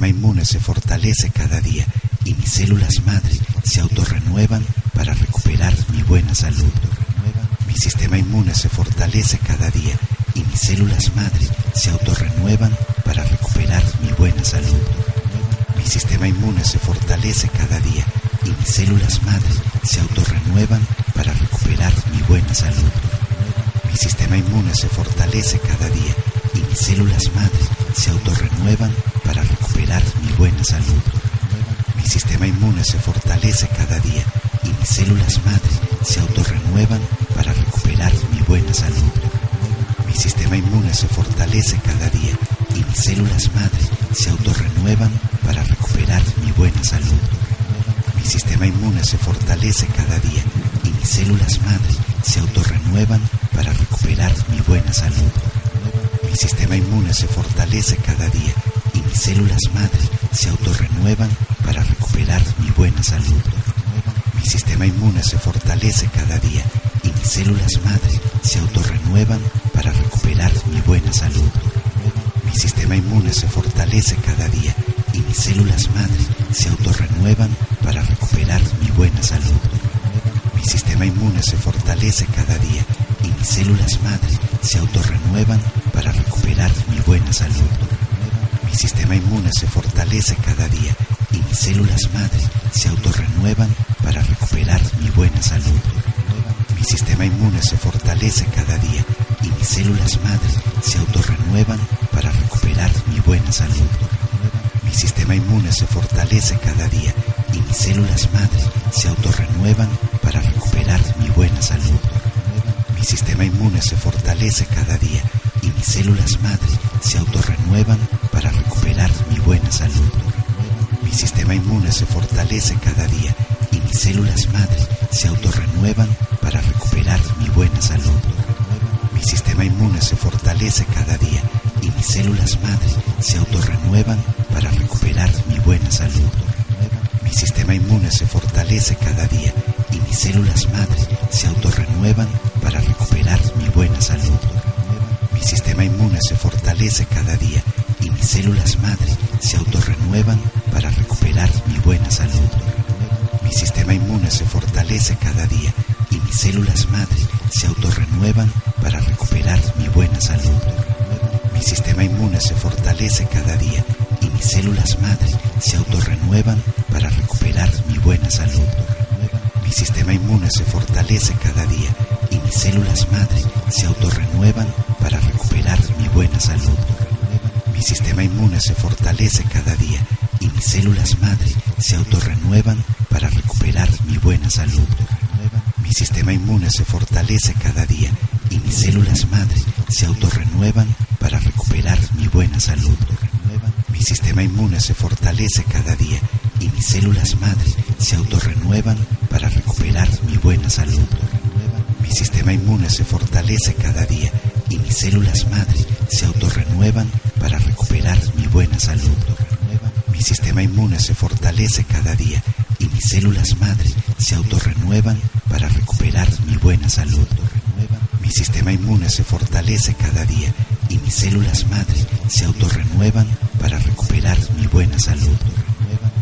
Sistema inmune se fortalece cada día y mis células madre se autorrenuevan para recuperar mi buena salud. Mi sistema inmune se fortalece cada día y mis células madre se autorrenuevan para recuperar mi buena salud. Mi sistema inmune se fortalece cada día y mis células madre se autorrenuevan para recuperar mi buena salud. Mi sistema inmune se fortalece cada día y mis células madre se autorrenuevan para recuperar mi buena salud. Mi sistema inmune se fortalece cada día y mis células madre se autorrenuevan para recuperar mi buena salud. Mi sistema inmune se fortalece cada día y mis células madre se autorrenuevan para recuperar mi buena salud. Mi sistema inmune se fortalece cada día y mis células madre se autorrenuevan para recuperar mi buena salud. Mi sistema inmune se fortalece cada día mis células madre se autorrenuevan para recuperar mi buena salud. Mi sistema inmune se fortalece cada día y mis células madre se autorrenuevan para recuperar mi buena salud. Mi sistema inmune se fortalece cada día y mis células madre se autorrenuevan para recuperar mi buena salud. Mi sistema inmune se fortalece cada día y mis células madre se autorrenuevan para recuperar mi buena salud. Mi sistema inmune se fortalece cada día y mis células madre se autorrenuevan para recuperar mi buena salud. Mi sistema inmune se fortalece cada día y mis células madre se autorrenuevan para recuperar mi buena salud. Mi sistema inmune se fortalece cada día y mis células madre se autorrenuevan para recuperar mi buena salud. Mi sistema inmune se fortalece cada día y mis células madre se autorrenuevan para recuperar mi buena salud. Mi sistema inmune se fortalece cada día y mis células madre se autorrenuevan para recuperar mi buena salud. Mi sistema inmune se fortalece cada día y mis células madre se autorrenuevan para recuperar mi buena salud. Mi sistema inmune se fortalece cada día y mis células madre se autorrenuevan para recuperar mi buena salud. Mi sistema inmune se fortalece cada día y mis células madre se autorrenuevan para recuperar mi buena salud. Mi sistema inmune se fortalece cada día y mis células madre se autorrenuevan para recuperar mi buena salud. Mi sistema inmune se fortalece cada día y mis células madre se autorrenuevan para recuperar mi buena salud. Mi sistema inmune se fortalece cada día y mis células madre se autorrenuevan para recuperar mi buena salud. Mi sistema inmune se fortalece cada día y mis células madre se autorrenuevan para recuperar mi buena salud. Mi sistema inmune se fortalece cada día y mis células madre se autorrenuevan para recuperar mi buena salud. Mi sistema inmune se fortalece cada día y mis células madre se autorrenuevan para recuperar mi buena salud. Mi sistema inmune se fortalece cada día y mis células madre se autorrenuevan para recuperar mi buena salud. Mi sistema inmune se fortalece cada día y mis células madre se autorrenuevan para recuperar mi buena salud. Mi sistema inmune se fortalece cada día y mis células madre se autorrenuevan para recuperar mi buena salud.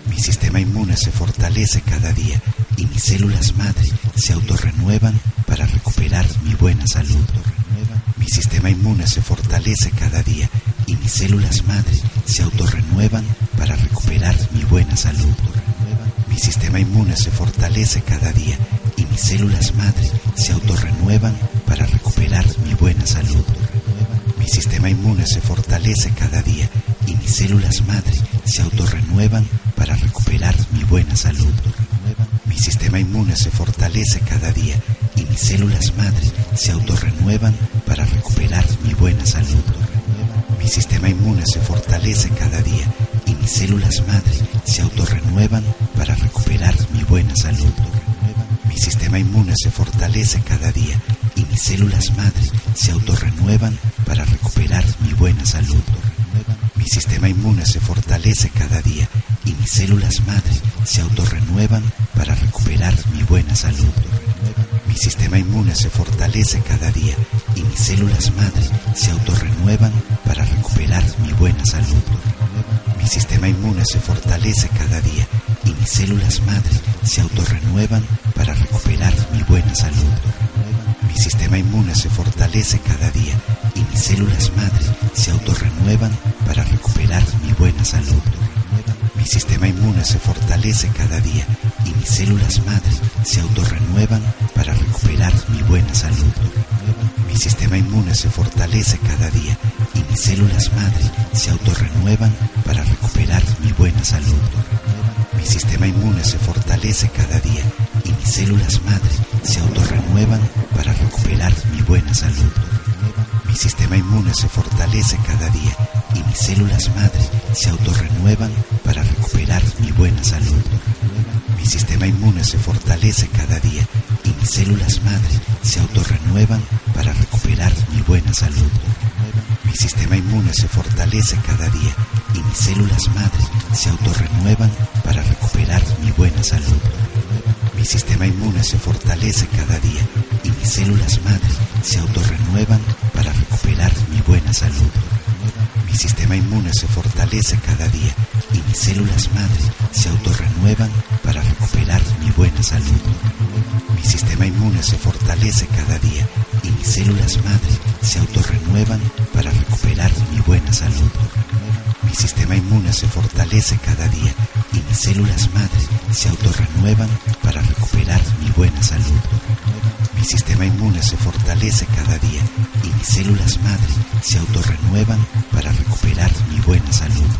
Mi sistema inmune se fortalece cada día y mis células madre se autorrenuevan para recuperar mi buena salud. Mi sistema inmune se fortalece cada día y mis células madre se autorrenuevan para recuperar mi buena salud. Mi sistema inmune se fortalece cada día y mis células madre se autorrenuevan para recuperar mi buena salud. Mi sistema inmune se fortalece cada día y mis células madre se autorrenuevan para recuperar mi buena salud. Mi sistema inmune se fortalece cada día mis células madre se autorrenuevan para recuperar mi buena salud. Mi sistema inmune se fortalece cada día y mis células madre se autorrenuevan para recuperar mi buena salud. Mi sistema inmune se fortalece cada día y mis células madre se autorrenuevan para recuperar mi buena salud. Mi sistema inmune se fortalece cada día y mis células madre se autorrenuevan para recuperar mi buena salud. Mi sistema inmune se fortalece cada día y mis células madre se autorrenuevan para recuperar mi buena salud. Mi sistema inmune se fortalece cada día y mis células madre se autorrenuevan para recuperar mi buena salud. Mi sistema inmune se fortalece cada día y mis células madre se autorrenuevan para recuperar mi buena salud. Mi sistema inmune se fortalece cada día y mis células madre se autorrenuevan para recuperar mi buena salud. Mi sistema inmune se fortalece cada día y mis células madre se autorrenuevan para recuperar mi buena salud. Mi sistema inmune se fortalece cada día y mis células madre se autorrenuevan para recuperar mi buena salud. Mi sistema inmune se fortalece cada día y mis células madre se autorrenuevan para recuperar mi buena salud. Mi sistema inmune se fortalece cada día y mis células madre se autorrenuevan para recuperar mi buena salud. Mi sistema inmune se fortalece cada día y mis células madre se autorrenuevan para recuperar mi buena salud. Mi sistema inmune se fortalece cada día y mis células madre se autorrenuevan para recuperar mi buena salud. Mi sistema inmune se fortalece cada día y mis células madre se autorrenuevan para recuperar mi buena salud. Mi sistema inmune se fortalece cada día y mis células madre se autorrenuevan para recuperar mi buena salud. Mi sistema inmune se fortalece cada día y mis células madre se autorrenuevan para recuperar mi buena salud. Mi sistema inmune se fortalece cada día y mis células madre se autorrenuevan para recuperar mi buena salud.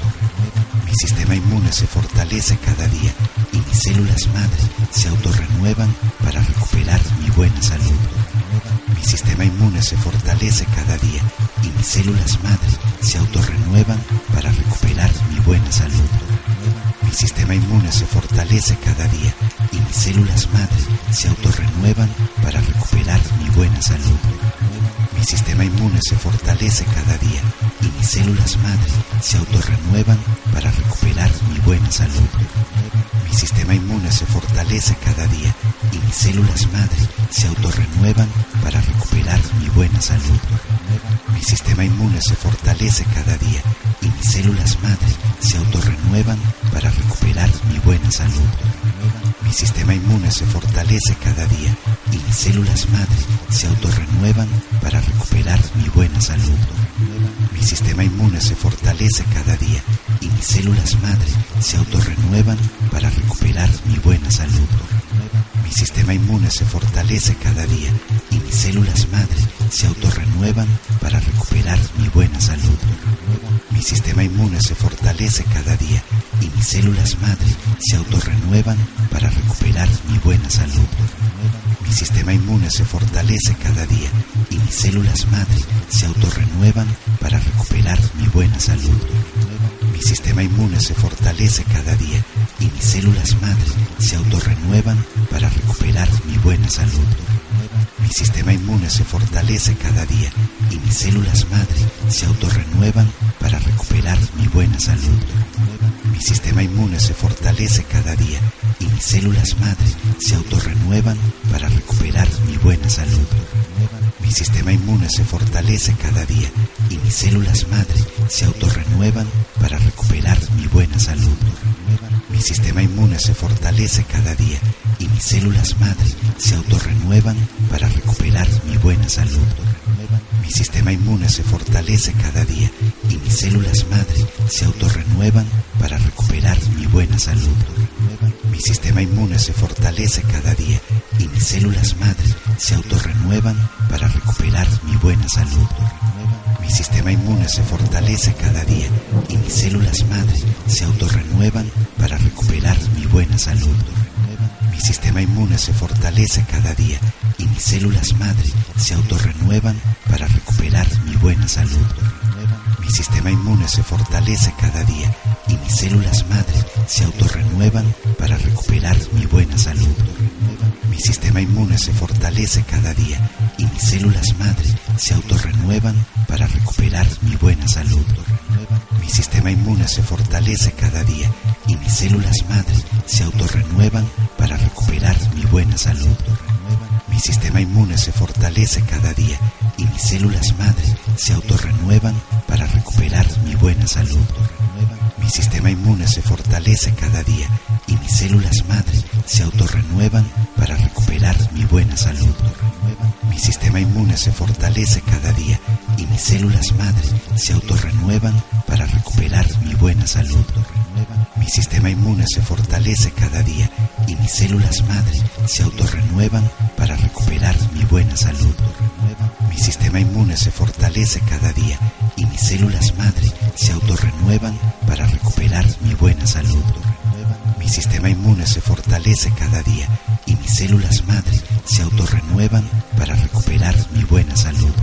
Mi sistema inmune se fortalece cada día y mis células madre se autorrenuevan para recuperar mi buena salud. Mi sistema inmune se fortalece cada día y mis células madre se autorrenuevan para recuperar mi buena salud. Mi sistema inmune se fortalece cada día y mis células madre se autorrenuevan para recuperar mi buena salud. Mi sistema inmune se fortalece cada día y mis células madre se autorrenuevan para recuperar mi buena salud. Mi sistema inmune se fortalece cada día y mis células madre se autorrenuevan para recuperar mi buena salud. Mi sistema inmune se fortalece cada día células madre se autorrenuevan para recuperar mi buena salud. Mi sistema inmune se fortalece cada día y mis células madre se autorrenuevan para recuperar mi buena salud. Mi sistema inmune se fortalece cada día y mis células madre se autorrenuevan para recuperar mi buena salud. Mi sistema inmune se fortalece cada día y mis células madre se autorrenuevan para recuperar mi buena salud. Mi sistema inmune se fortalece cada día y mis células madre se autorrenuevan para recuperar mi buena salud. Mi sistema inmune se fortalece cada día y mis células madre se autorrenuevan para recuperar mi buena salud. Mi sistema inmune se fortalece cada día y mis células madre se autorrenuevan para recuperar mi buena salud. Mi sistema inmune se fortalece cada día y mis células madre se autorrenuevan para recuperar mi buena salud. Mi sistema inmune se fortalece cada día y mis células madre se autorrenuevan para recuperar mi buena salud. Mi sistema inmune se fortalece cada día y mis células madre se autorrenuevan para recuperar mi buena salud. Mi sistema inmune se fortalece cada día y mis células madre se autorrenuevan para recuperar mi buena salud. Mi sistema inmune se fortalece cada día y mis células madre se autorrenuevan para recuperar mi buena salud. Mi sistema inmune se fortalece cada día y mis células madre se autorrenuevan para recuperar mi buena salud. Mi sistema inmune se fortalece cada día y mis células madre se autorrenuevan para recuperar mi buena salud. Mi sistema inmune se fortalece cada día y mis células madre se autorrenuevan para recuperar mi buena salud. Mi sistema inmune se fortalece cada día y mis células madre se autorrenuevan para recuperar mi buena salud. Mi sistema inmune se fortalece cada día y mis células madre se autorrenuevan para recuperar mi buena salud. Mi sistema inmune se fortalece cada día y mis células madre se autorrenuevan para recuperar mi buena salud. Mi sistema inmune se fortalece cada día y mis células madre se autorrenuevan para recuperar mi buena salud. Mi sistema inmune se fortalece cada día y mis células madre se autorrenuevan para recuperar mi buena salud. Mi sistema inmune se fortalece cada día y mis células madre se autorrenuevan para recuperar mi buena salud. Mi sistema inmune se fortalece cada día y mis células madre se autorrenuevan para recuperar mi buena salud. Mi sistema inmune se fortalece cada día y mis células madre se autorrenuevan para recuperar mi buena salud. Mi sistema inmune se fortalece cada día y mis células madre se autorrenuevan para recuperar mi buena salud.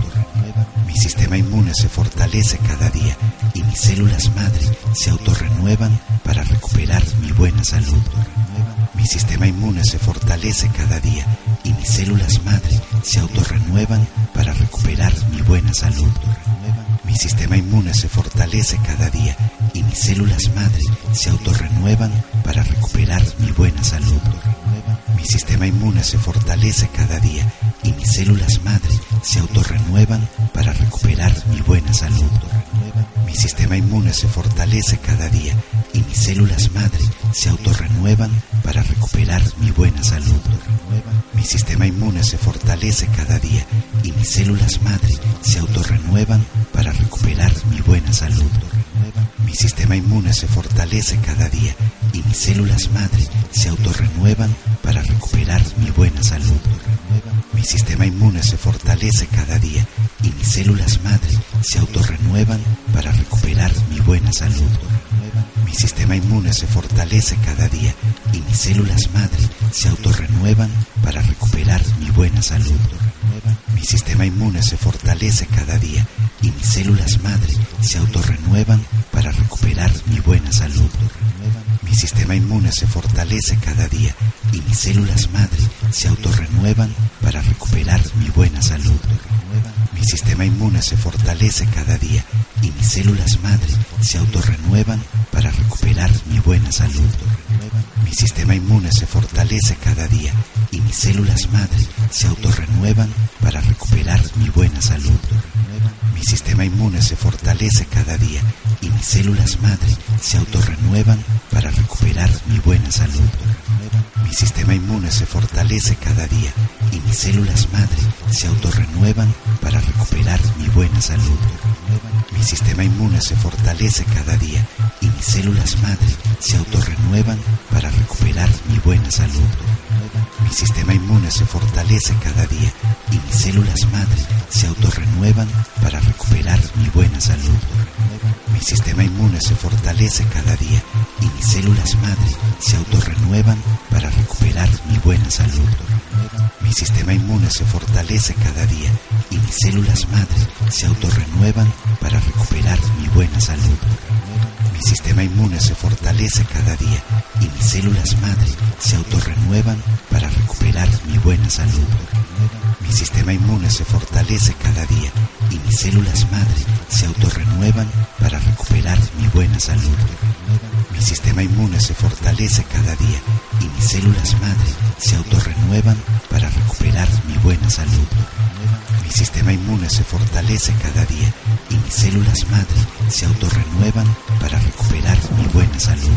Mi sistema inmune se fortalece cada día y mis células madre se autorrenuevan para recuperar mi buena salud. Mi sistema inmune se fortalece cada día y mis células madre se autorrenuevan para recuperar mi buena salud. Mi sistema inmune se fortalece cada día y mis células madre se autorrenuevan para recuperar mi buena salud. Mi sistema inmune se fortalece cada día y mis células madre se autorrenuevan para recuperar mi buena salud. Mi sistema inmune se fortalece cada día y mis células madre se autorrenuevan para recuperar mi buena salud. Mi sistema inmune se fortalece cada día y mis células madre se autorrenuevan para recuperar mi buena salud. Mi sistema inmune se fortalece cada día y mis células madre se autorrenuevan para recuperar mi buena salud. Mi sistema inmune se fortalece cada día y mis células madre se autorrenuevan para recuperar mi buena salud. Mi sistema inmune se fortalece cada día y mis células madre se autorrenuevan para recuperar mi buena salud. Mi sistema inmune se fortalece cada día y mis células madre se autorrenuevan para recuperar mi buena salud. Mi sistema inmune se fortalece cada día y mis células madre se autorrenuevan para recuperar mi buena salud. Mi sistema inmune se fortalece cada día y mis células madre se autorrenuevan para recuperar mi buena salud. Mi sistema inmune se fortalece cada día y mis células madre se autorrenuevan para recuperar mi buena salud. Mi sistema inmune se fortalece cada día y mis células madre se autorrenuevan para recuperar mi buena salud. Mi sistema inmune se fortalece cada día y mis células madre se autorrenuevan para recuperar mi buena salud. Mi sistema inmune se fortalece cada día y mis células madre se autorrenuevan para recuperar mi buena salud. Mi sistema inmune se fortalece cada día y mis células madre se autorrenuevan para recuperar mi buena salud. Mi sistema inmune se fortalece cada día y mis células madre se autorrenuevan para recuperar mi buena salud. Mi sistema inmune se fortalece cada día y mis células madre se autorrenuevan para recuperar mi buena salud. Mi sistema inmune se fortalece cada día y mis células madre se autorrenuevan para recuperar mi buena salud. Mi sistema inmune se fortalece cada día y mis células madre se autorrenuevan para recuperar mi buena salud. Mi sistema inmune se fortalece cada día y mis células madre se autorrenuevan para recuperar mi buena salud. Mi sistema inmune se fortalece cada día y mis células madre se autorrenuevan para recuperar mi buena salud.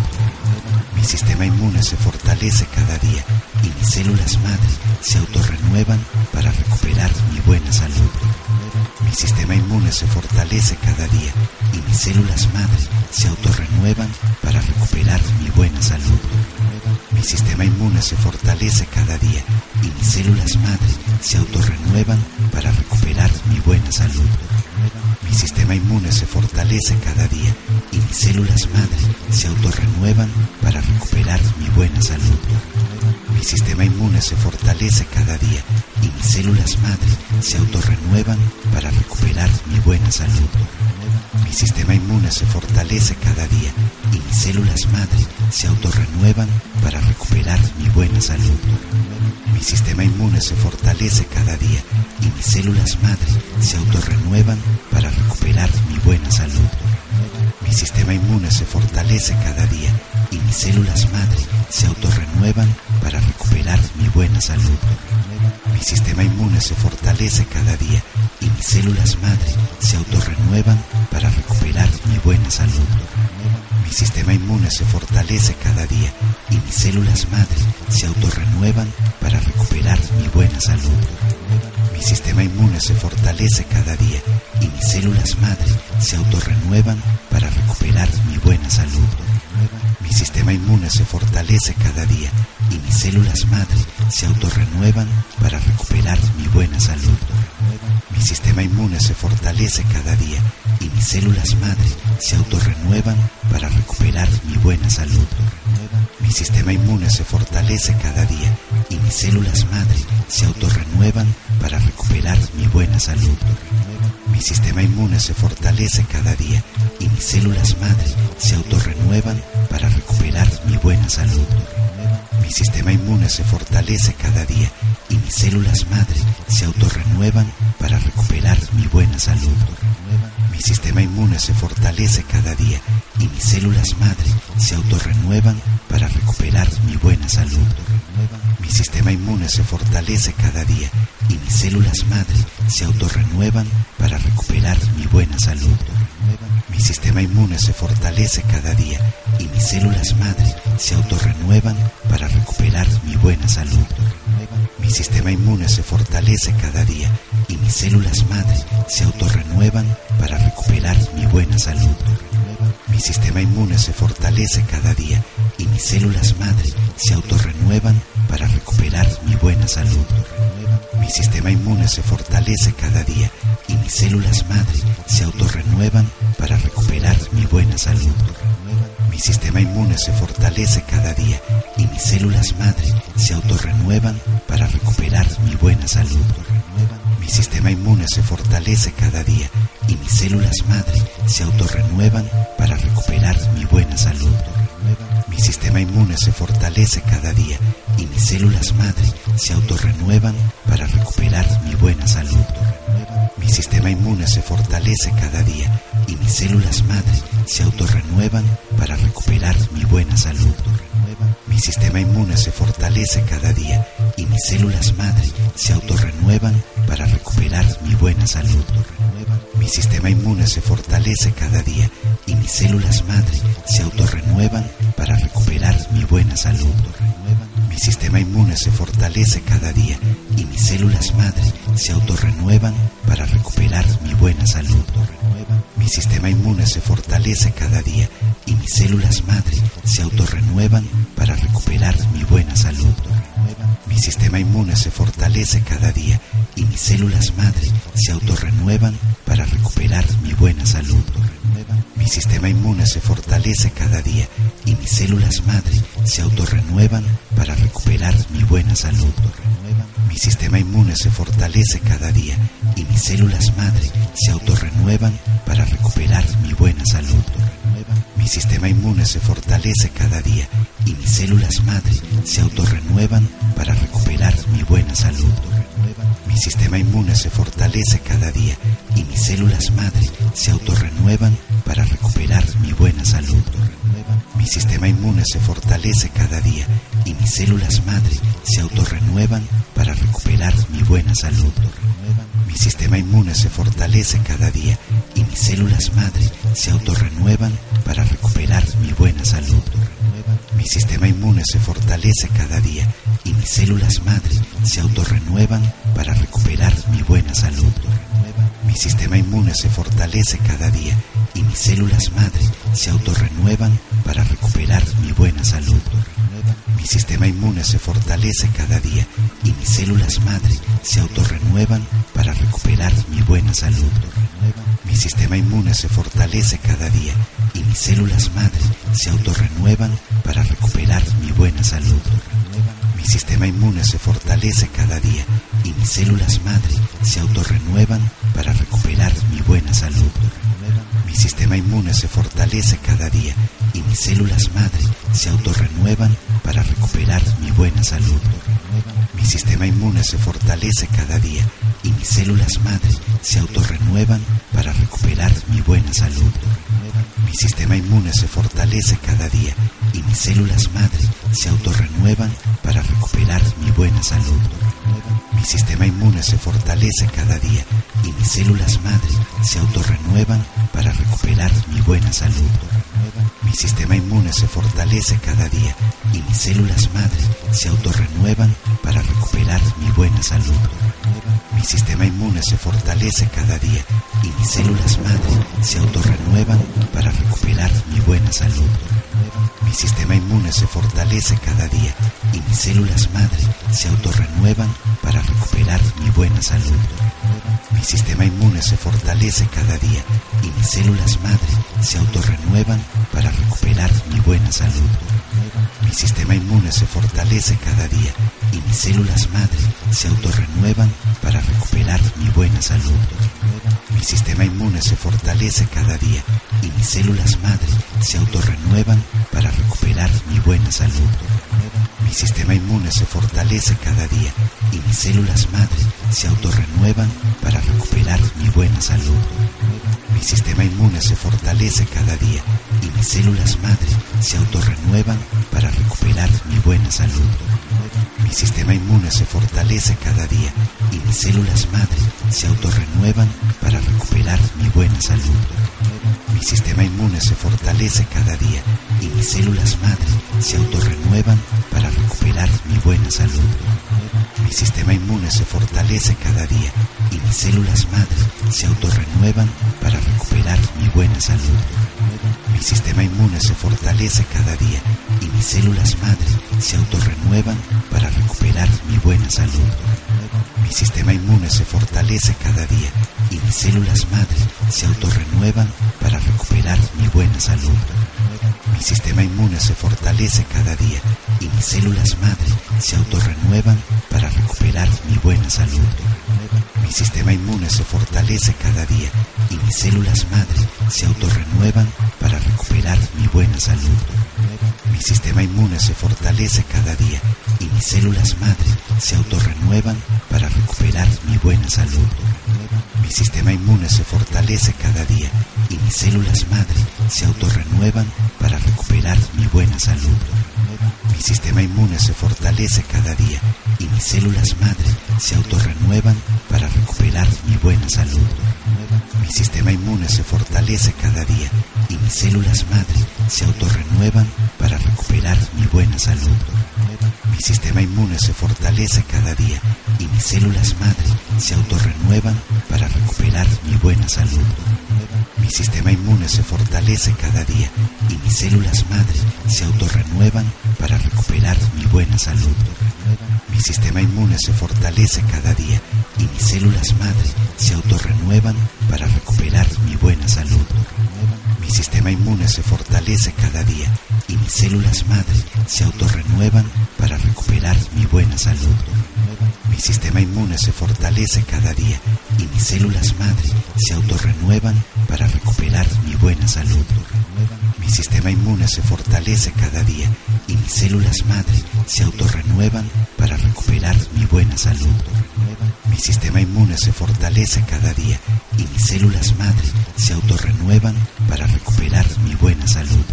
Mi sistema inmune se fortalece cada día y mis células madre se autorrenuevan para recuperar mi buena salud. Mi sistema inmune se fortalece cada día y mis células madre se autorrenuevan para recuperar mi buena salud. Mi sistema inmune se fortalece cada día y mis células madre se autorrenuevan para recuperar mi buena salud. Mi sistema inmune se fortalece cada día y mis células madre se autorrenuevan para recuperar mi buena salud. Mi sistema inmune se fortalece cada día y mis células madre se autorrenuevan para recuperar mi buena salud. Mi sistema inmune se fortalece cada día y mis células madre se autorrenuevan para recuperar mi buena salud. Mi sistema inmune se fortalece cada día y mis células madre se autorrenuevan para recuperar mi buena salud. Mi sistema inmune se fortalece cada día y mis células madre se autorrenuevan para recuperar mi buena salud. Mi sistema inmune se fortalece cada día y mis células madre se autorrenuevan para recuperar mi buena salud. Mi sistema inmune se fortalece cada día y mis células madre se autorrenuevan para recuperar mi buena salud. Mi sistema inmune se fortalece cada día y mis células madre se autorrenuevan para recuperar mi buena salud. Mi sistema inmune se fortalece cada día y mis células madre se autorrenuevan para recuperar mi buena salud. Mi sistema inmune se fortalece cada día y mis células madre se autorrenuevan para recuperar mi buena salud. Mi sistema inmune se fortalece cada día y mis células madre se autorrenuevan para recuperar mi buena salud. Mi sistema inmune se fortalece cada día y mis células madre se autorrenuevan para recuperar mi buena salud. Mi sistema inmune se fortalece cada día y mis células madre se autorrenuevan para recuperar mi buena salud. Mi sistema inmune se fortalece cada día y mis células madre se autorrenuevan para recuperar mi buena salud. Mi sistema inmune se fortalece cada día y mis células madre se autorrenuevan para recuperar mi buena salud. Mi sistema inmune se fortalece cada día y mis células madre se autorrenuevan para recuperar mi buena salud. Mi sistema inmune se fortalece cada día y mis células madre se autorrenuevan para recuperar mi buena salud. Mi sistema inmune se fortalece cada día y mis células madre se autorrenuevan para recuperar mi buena salud. Mi sistema inmune se fortalece cada día y mis células madre se autorrenuevan para recuperar mi buena salud. Mi sistema inmune se fortalece cada día y mis células madre se autorrenuevan para recuperar mi buena salud. Mi sistema inmune se fortalece cada día y mis células madre se autorrenuevan para recuperar mi buena salud. Mi sistema inmune se fortalece cada día y mis células madre se autorrenuevan para recuperar mi buena salud. Mi sistema inmune se fortalece cada día y mis células madre se autorrenuevan para recuperar mi buena salud. Mi sistema inmune se fortalece cada día y mis células madre se autorrenuevan para recuperar mi buena salud. Mi sistema inmune se fortalece cada día y mis células madre se autorrenuevan para recuperar mi buena salud. Mi sistema inmune se fortalece cada día y mis células madre se autorrenuevan para recuperar mi buena salud. Mi sistema inmune se fortalece cada día y mis células madre se autorrenuevan para recuperar mi buena salud. Mi sistema inmune se fortalece cada día y mis células madre se autorrenuevan para recuperar mi buena salud. Mi sistema inmune se fortalece cada día y mis células madre se autorrenuevan para recuperar mi buena salud. Mi sistema inmune se fortalece cada día y mis células madre se autorrenuevan para recuperar mi buena salud. Mi sistema inmune se fortalece cada día y mis células madre se autorrenuevan para recuperar mi buena salud. Mi sistema inmune se fortalece cada día y mis células madre se autorrenuevan para recuperar mi buena salud. Mi sistema inmune se fortalece cada día y mis células madre se autorrenuevan para recuperar mi buena salud. Mi sistema inmune se fortalece cada día y mis células madre se autorrenuevan para recuperar mi buena salud. Mi sistema inmune se fortalece cada día y mis células madre se autorrenuevan para recuperar mi buena salud. Mi sistema inmune se fortalece cada día y mis células madre se autorrenuevan para recuperar mi buena salud. Mi sistema inmune se fortalece cada día y mis células madre se autorrenuevan para recuperar mi buena salud. Mi sistema inmune se fortalece cada día y mis células madre se autorrenuevan para recuperar mi buena salud. Mi sistema inmune se fortalece cada día y mis células madre se autorrenuevan para recuperar mi buena salud. Mi sistema inmune se fortalece cada día y mis células madre se autorrenuevan para recuperar mi buena salud. Mi sistema inmune se fortalece cada día y mis células madre se autorrenuevan para recuperar mi buena salud. Mi sistema inmune se fortalece cada día y mis células madre se autorrenuevan para recuperar mi buena salud. Mi sistema inmune se fortalece cada día y mis células madre se autorrenuevan para recuperar mi buena salud. Mi sistema inmune se fortalece cada día y mis células madre se autorrenuevan para recuperar mi buena salud. Mi sistema inmune se fortalece cada día y mis células madre se autorrenuevan para recuperar mi buena salud. Mi sistema inmune se fortalece cada día y mis células madre se autorrenuevan para recuperar mi buena salud. Mi sistema inmune se fortalece cada día y mis células madre se autorrenuevan para recuperar mi buena salud. Mi sistema inmune se fortalece cada día y mis células madre se autorrenuevan para recuperar mi buena salud. Mi sistema inmune se fortalece cada día y mis células madre se autorrenuevan para recuperar mi buena salud. Mi sistema inmune se fortalece cada día y mis células madre se autorrenuevan para recuperar mi buena salud. Mi sistema inmune se fortalece cada día y mis células madre se autorrenuevan para recuperar mi buena salud. Mi sistema inmune se fortalece cada día y mis células madre se autorrenuevan para recuperar mi buena salud. Mi sistema inmune se fortalece cada día y mis células madre se autorrenuevan para recuperar mi buena salud. Mi sistema inmune se fortalece cada día y mis células madre se autorrenuevan para recuperar mi buena salud. Mi sistema inmune se fortalece cada día y mis células madre se autorrenuevan para recuperar mi buena salud. Mi sistema inmune se fortalece cada día y mis células madre se autorrenuevan para recuperar mi buena salud. Mi sistema inmune se fortalece cada día y mis células madre se autorrenuevan para recuperar mi buena salud. Mi sistema inmune se fortalece cada día y mis células madre se autorrenuevan para recuperar mi buena salud. Mi sistema inmune se fortalece cada día y mis células madre se autorrenuevan para recuperar mi buena salud. Mi sistema inmune se fortalece cada día y mis células madre se autorrenuevan para recuperar mi buena salud. Mi sistema inmune se fortalece cada día y mis células madre se autorrenuevan para recuperar mi buena salud. Mi sistema inmune se fortalece cada día y mis células madre se autorrenuevan para recuperar mi buena salud. Mi sistema inmune se fortalece cada día y mis células madre se autorrenuevan para recuperar mi buena salud. Mi sistema inmune se fortalece cada día y mis células madre se autorrenuevan para recuperar mi buena salud. Mi sistema inmune se fortalece cada día y mis células madre se autorrenuevan para recuperar mi buena salud. Mi sistema inmune se fortalece cada día y mis células madre se autorrenuevan para recuperar mi buena salud. Mi sistema inmune se fortalece cada día y mis células madre se autorrenuevan para recuperar mi buena salud. Mi sistema inmune se fortalece cada día y mis células madre se autorrenuevan para recuperar mi buena salud. Mi sistema inmune se fortalece cada día y mis células madre se autorrenuevan para recuperar mi buena salud.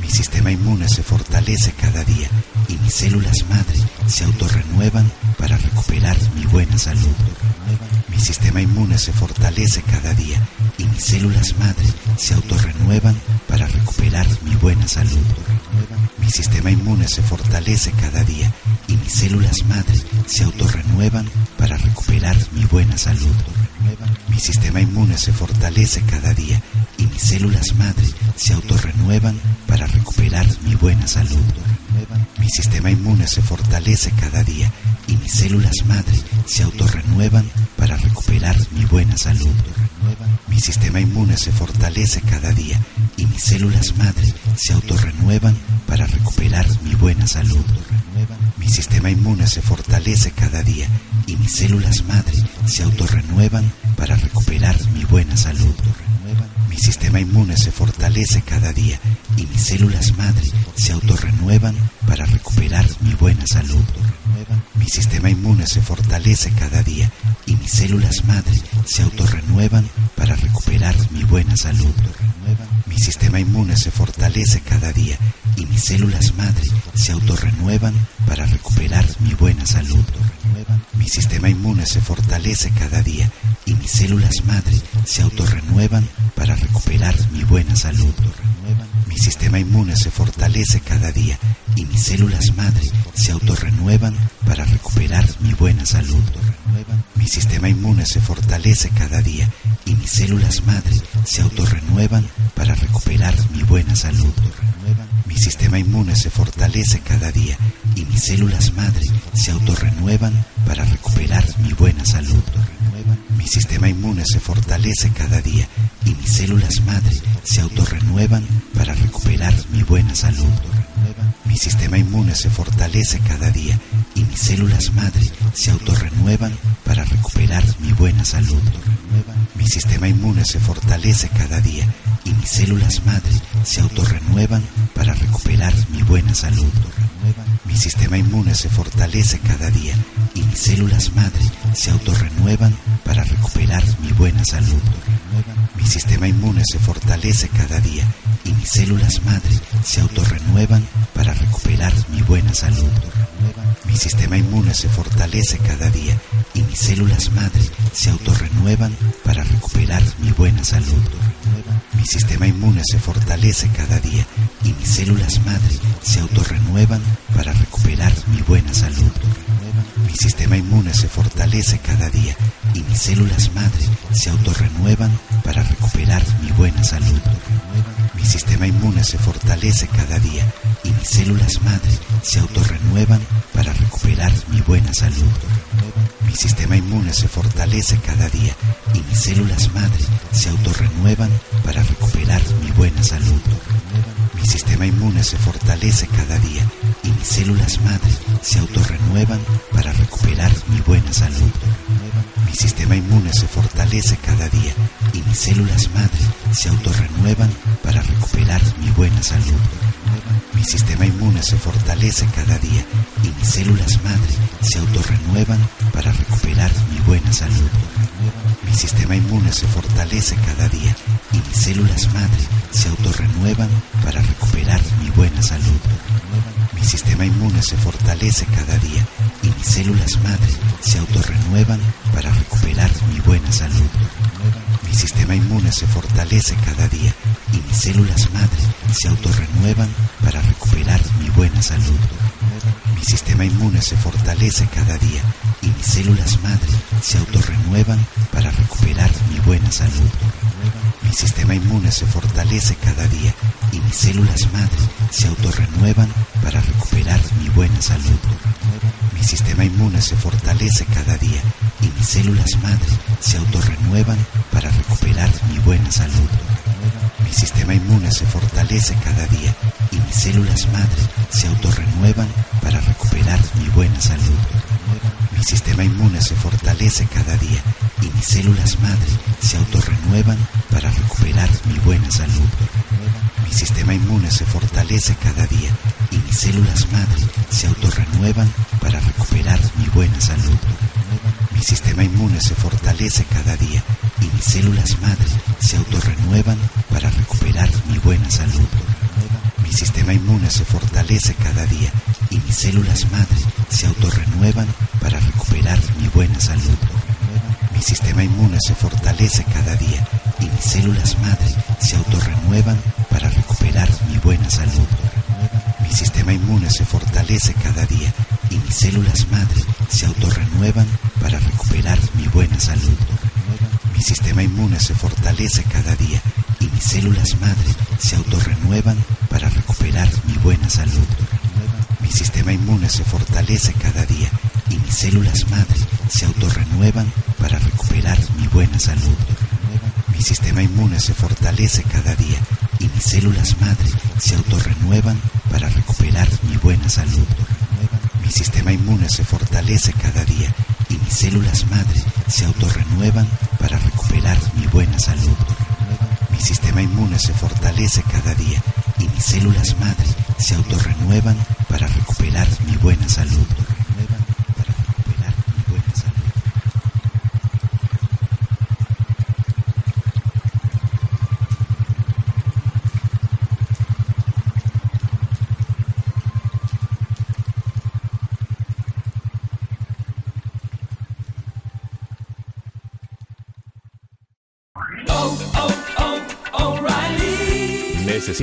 Mi sistema inmune se fortalece cada día y mis células madre se autorrenuevan para recuperar mi buena salud. Mi sistema inmune se fortalece cada día y mis células madre se autorrenuevan para recuperar mi buena salud. Mi sistema inmune se fortalece cada día y mis células madre se autorrenuevan para recuperar mi buena salud. Mi sistema inmune se fortalece cada día y mis células madre se autorrenuevan para recuperar mi buena salud. Mi sistema inmune se fortalece cada día y mis células madre se autorrenuevan para recuperar mi buena salud. Mi sistema inmune se fortalece cada día y mis células madre se autorrenuevan para recuperar mi buena salud. Mi sistema inmune se fortalece cada día y mis células madre se autorrenuevan para recuperar mi buena salud. Mi sistema inmune se fortalece cada día y mis células madre se autorrenuevan para recuperar mi buena salud. Mi sistema inmune se fortalece cada día y mis células madre se autorrenuevan para recuperar mi buena salud. Mi sistema inmune se fortalece cada día y mis células madre se autorrenuevan para recuperar mi buena salud. Mi sistema inmune se fortalece cada día y mis células madre se autorrenuevan para recuperar mi buena salud. Mi sistema inmune se fortalece cada día y mis células madre se autorrenuevan para recuperar mi buena salud. Mi sistema inmune se fortalece cada día y mis células madre se autorrenuevan para recuperar mi buena salud. Mi sistema inmune se fortalece cada día y mis células madre se autorrenuevan para recuperar mi buena salud. Mi sistema inmune se fortalece cada día y mis células madre se autorrenuevan para recuperar mi buena salud. Mi sistema inmune se fortalece cada día y mis células madre se autorrenuevan para recuperar mi buena salud. Mi sistema inmune se fortalece cada día y mis células madre se autorrenuevan para recuperar mi buena salud. Mi sistema inmune se fortalece cada día y mis células madre se autorrenuevan para recuperar mi buena salud. Mi sistema inmune se fortalece cada día y mis células madre se autorrenuevan para recuperar mi buena salud. Mi sistema inmune se fortalece cada día y mis células madre se autorrenuevan para recuperar mi buena salud. Mi sistema inmune se fortalece cada día y mis células madre se autorrenuevan para recuperar mi buena salud. Mi sistema inmune se fortalece cada día y mis células madre se autorrenuevan para recuperar mi buena salud. Mi sistema inmune se fortalece cada día y mis células madre se autorrenuevan para recuperar mi buena salud. Mi sistema inmune se fortalece cada día y mis células madre se autorrenuevan para recuperar mi buena salud. Mi sistema inmune se fortalece cada día y mis células madre se autorrenuevan para recuperar mi buena salud. Mi sistema inmune se fortalece cada día y mis células madre se autorrenuevan para recuperar mi buena salud. Mi sistema inmune se fortalece cada día y mis células madre se autorrenuevan para recuperar mi buena salud. Mi sistema inmune se fortalece cada día y mis células madre se autorrenuevan para recuperar mi buena salud. Mi sistema inmune se fortalece cada día y mis células madre se autorrenuevan para recuperar mi buena salud. Mi sistema inmune se fortalece cada día y mis células madre se autorrenuevan para recuperar buena salud. Mi sistema inmune se fortalece cada día y mis células madre se autorrenuevan para recuperar mi buena salud. Mi sistema inmune se fortalece cada día y mis células madre se autorrenuevan para recuperar mi buena salud. Mi sistema inmune se fortalece cada día y mis células madre se autorrenuevan para recuperar mi buena salud. Mi sistema inmune se fortalece cada día mis células madre se autorrenuevan para recuperar mi buena salud. Mi sistema inmune se fortalece cada día y mis células madre se autorrenuevan para recuperar mi buena salud. Mi sistema inmune se fortalece cada día y mis células madre se autorrenuevan para recuperar mi buena salud. Mi sistema inmune se fortalece cada día y mis células madre se autorrenuevan para recuperar mi buena salud. Sistema inmune se fortalece cada día y mis células madre se autorrenuevan para recuperar mi buena salud. Mi sistema inmune se fortalece cada día y mis células madre se autorrenuevan para recuperar mi buena salud. Mi sistema inmune se fortalece cada día y mis células madre se autorrenuevan para recuperar mi buena salud. Mi sistema inmune se fortalece cada día mis células madre se autorrenuevan para recuperar mi buena salud. Mi sistema inmune se fortalece cada día y mis células madre se autorrenuevan para recuperar mi buena salud. Mi sistema inmune se fortalece cada día y mis células madre se autorrenuevan para recuperar mi buena salud. Mi sistema inmune se fortalece cada día y mis células madre se autorrenuevan para recuperar mi buena salud. Mi sistema inmune se fortalece cada día y mis células madre se autorrenuevan para recuperar mi buena salud.